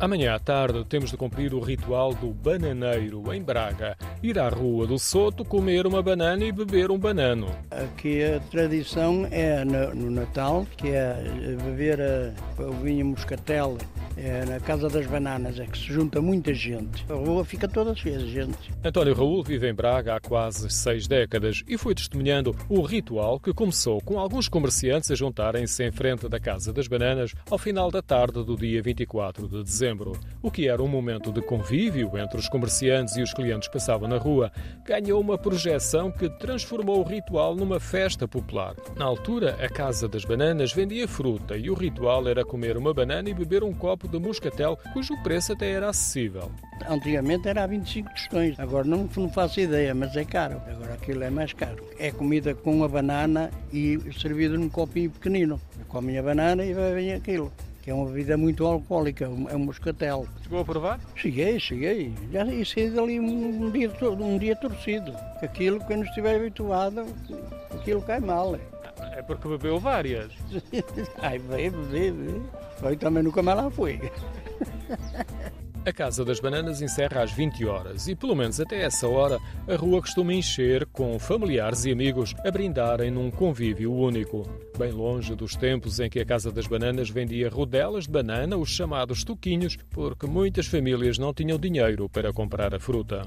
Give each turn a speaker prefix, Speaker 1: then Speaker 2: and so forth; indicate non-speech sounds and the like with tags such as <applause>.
Speaker 1: Amanhã à tarde temos de cumprir o ritual do bananeiro em Braga. Ir à Rua do Soto, comer uma banana e beber um banano.
Speaker 2: Aqui a tradição é no Natal, que é beber o vinho moscatel é na Casa das Bananas, é que se junta muita gente. A rua fica toda cheia de gente.
Speaker 1: António Raul vive em Braga há quase seis décadas e foi testemunhando o ritual que começou com alguns comerciantes a juntarem-se em frente da Casa das Bananas ao final da tarde do dia 24 de dezembro. O que era um momento de convívio entre os comerciantes e os clientes que passavam na rua, ganhou uma projeção que transformou o ritual numa festa popular. Na altura, a Casa das Bananas vendia fruta e o ritual era comer uma banana e beber um copo de moscatel, cujo preço até era acessível.
Speaker 2: Antigamente era a 25 tostões, agora não, não faço ideia, mas é caro. Agora aquilo é mais caro. É comida com a banana e servido num copinho pequenino. Comem a banana e bebem aquilo que é uma bebida muito alcoólica, é um moscatel.
Speaker 1: Chegou a provar?
Speaker 2: Cheguei, cheguei. Já saí dali um dia, um dia torcido. Aquilo, quem não estiver habituado, aquilo cai mal.
Speaker 1: É porque bebeu várias. <laughs>
Speaker 2: Ai, bebe, bebe. Eu também nunca mais lá fui. <laughs>
Speaker 1: A Casa das Bananas encerra às 20 horas e, pelo menos até essa hora, a rua costuma encher com familiares e amigos a brindarem num convívio único. Bem longe dos tempos em que a Casa das Bananas vendia rodelas de banana, os chamados toquinhos, porque muitas famílias não tinham dinheiro para comprar a fruta.